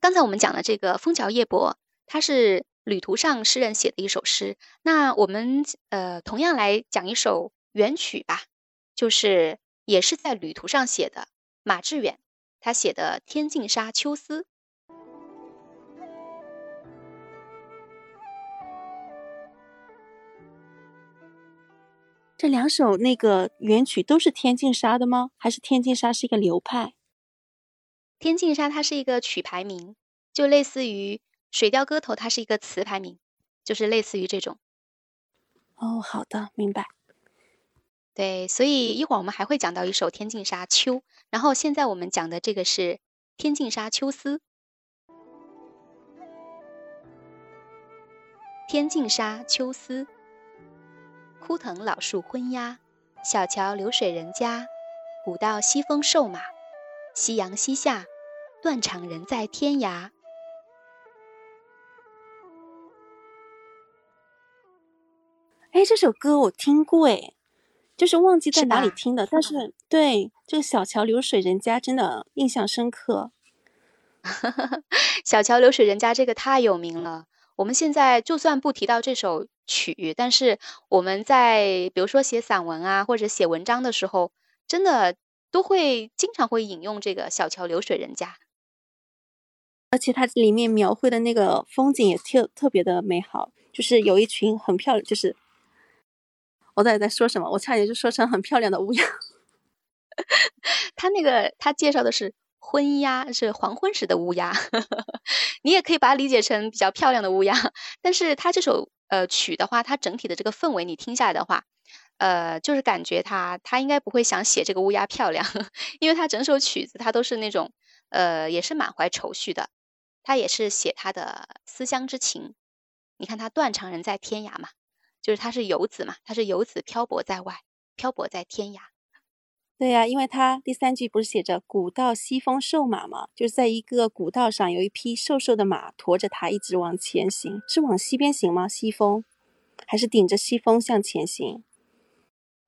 刚才我们讲的这个《枫桥夜泊》，它是旅途上诗人写的一首诗。那我们呃同样来讲一首元曲吧，就是也是在旅途上写的。马致远他写的《天净沙·秋思》。这两首那个元曲都是天净沙的吗？还是天净沙是一个流派？天净沙它是一个曲牌名，就类似于《水调歌头》，它是一个词牌名，就是类似于这种。哦，好的，明白。对，所以一会儿我们还会讲到一首《天净沙·秋》，然后现在我们讲的这个是《天净沙·秋思》。《天净沙·秋思》。枯藤老树昏鸦，小桥流水人家，古道西风瘦马，夕阳西下，断肠人在天涯。哎，这首歌我听过，哎，就是忘记在哪里听的，但是对这个小桥流水人家真的印象深刻。小桥流水人家这个太有名了。我们现在就算不提到这首曲，但是我们在比如说写散文啊，或者写文章的时候，真的都会经常会引用这个“小桥流水人家”，而且它里面描绘的那个风景也特特别的美好，就是有一群很漂亮，就是我到底在说什么？我差点就说成很漂亮的乌鸦。他那个他介绍的是。昏鸦是黄昏时的乌鸦，你也可以把它理解成比较漂亮的乌鸦。但是它这首呃曲的话，它整体的这个氛围你听下来的话，呃，就是感觉他他应该不会想写这个乌鸦漂亮，因为他整首曲子他都是那种呃也是满怀愁绪的，他也是写他的思乡之情。你看他断肠人在天涯嘛，就是他是游子嘛，他是游子漂泊在外，漂泊在天涯。对呀，因为他第三句不是写着“古道西风瘦马”吗？就是在一个古道上，有一匹瘦瘦的马驮着他一直往前行，是往西边行吗？西风，还是顶着西风向前行？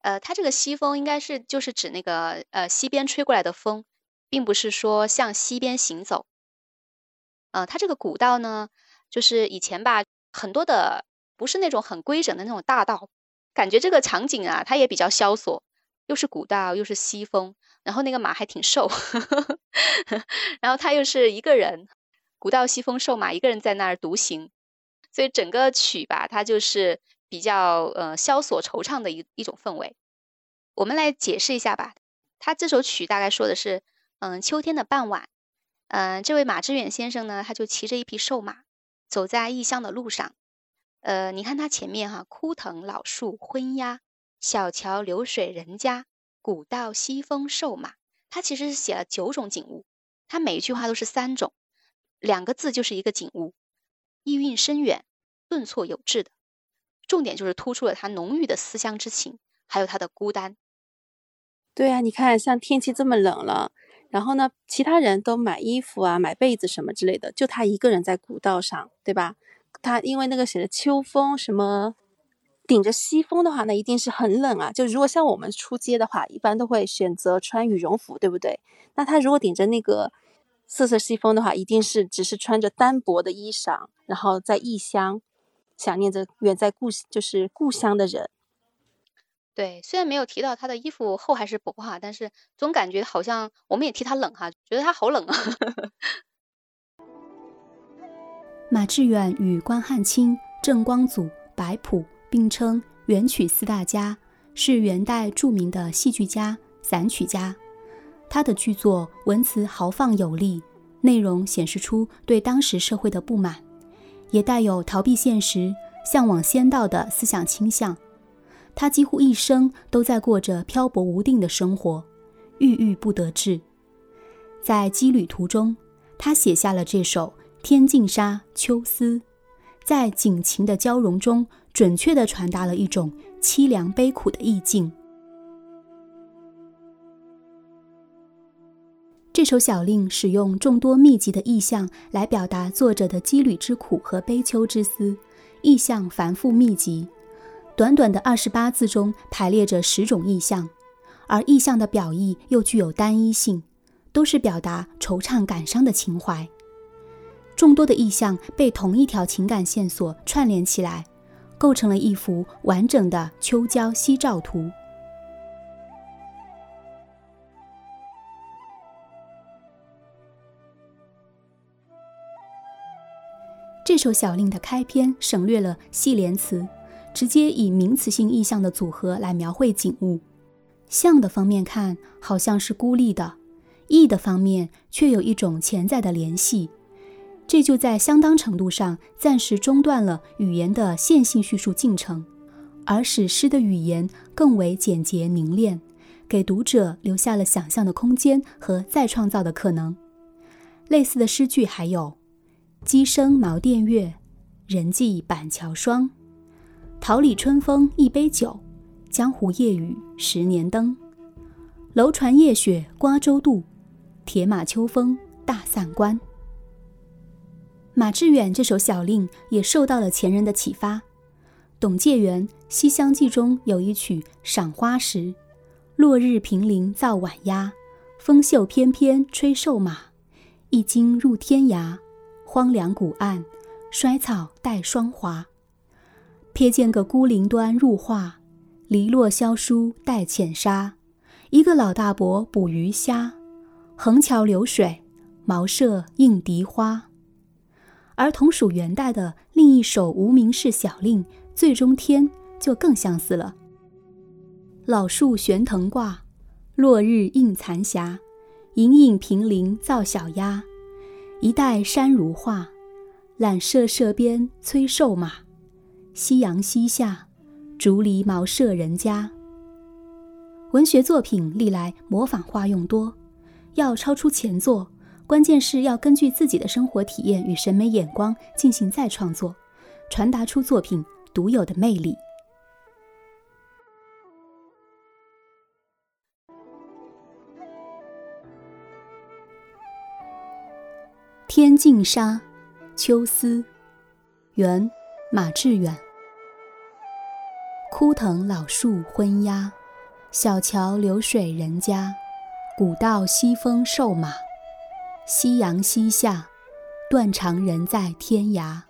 呃，他这个西风应该是就是指那个呃西边吹过来的风，并不是说向西边行走。呃，他这个古道呢，就是以前吧，很多的不是那种很规整的那种大道，感觉这个场景啊，它也比较萧索。又是古道，又是西风，然后那个马还挺瘦，然后他又是一个人，古道西风瘦马，一个人在那儿独行，所以整个曲吧，它就是比较呃萧索惆怅的一一种氛围。我们来解释一下吧，他这首曲大概说的是，嗯，秋天的傍晚，嗯，这位马致远先生呢，他就骑着一匹瘦马，走在异乡的路上，呃，你看他前面哈，枯藤老树昏鸦。小桥流水人家，古道西风瘦马。他其实是写了九种景物，他每一句话都是三种，两个字就是一个景物，意蕴深远，顿挫有致的。重点就是突出了他浓郁的思乡之情，还有他的孤单。对啊，你看，像天气这么冷了，然后呢，其他人都买衣服啊、买被子什么之类的，就他一个人在古道上，对吧？他因为那个写的秋风什么。顶着西风的话，那一定是很冷啊。就如果像我们出街的话，一般都会选择穿羽绒服，对不对？那他如果顶着那个瑟瑟西风的话，一定是只是穿着单薄的衣裳，然后在异乡想念着远在故就是故乡的人。对，虽然没有提到他的衣服厚还是薄哈，但是总感觉好像我们也替他冷哈，觉得他好冷啊。马致远与关汉卿、郑光祖、白朴。并称元曲四大家，是元代著名的戏剧家、散曲家。他的剧作文辞豪放有力，内容显示出对当时社会的不满，也带有逃避现实、向往仙道的思想倾向。他几乎一生都在过着漂泊无定的生活，郁郁不得志。在羁旅途中，他写下了这首《天净沙·秋思》，在景情的交融中。准确地传达了一种凄凉悲苦的意境。这首小令使用众多密集的意象来表达作者的羁旅之苦和悲秋之思，意象繁复密集。短短的二十八字中排列着十种意象，而意象的表意又具有单一性，都是表达惆怅感伤的情怀。众多的意象被同一条情感线索串联起来，构成了一幅完整的秋郊夕照图。这首小令的开篇省略了系连词，直接以名词性意象的组合来描绘景物。象的方面看，好像是孤立的；意的方面，却有一种潜在的联系。这就在相当程度上暂时中断了语言的线性叙述进程，而使诗的语言更为简洁凝练，给读者留下了想象的空间和再创造的可能。类似的诗句还有。鸡声茅店月，人迹板桥霜。桃李春风一杯酒，江湖夜雨十年灯。楼船夜雪瓜洲渡，铁马秋风大散关。马致远这首小令也受到了前人的启发。董介元《西厢记》中有一曲《赏花时》：“落日平林造晚鸦，风袖翩翩吹瘦马，一惊入天涯。”荒凉古岸，衰草带霜华。瞥见个孤林端入画，篱落萧疏带浅沙。一个老大伯捕鱼虾，横桥流水，茅舍映荻花。而同属元代的另一首无名氏小令《醉中天》就更相似了。老树悬藤挂，落日映残霞。隐隐平林造小鸭。一带山如画，揽舍舍边催瘦马。夕阳西下，竹篱茅舍人家。文学作品历来模仿化用多，要超出前作，关键是要根据自己的生活体验与审美眼光进行再创作，传达出作品独有的魅力。天净沙，秋思，元，马致远。枯藤老树昏鸦，小桥流水人家，古道西风瘦马，夕阳西下，断肠人在天涯。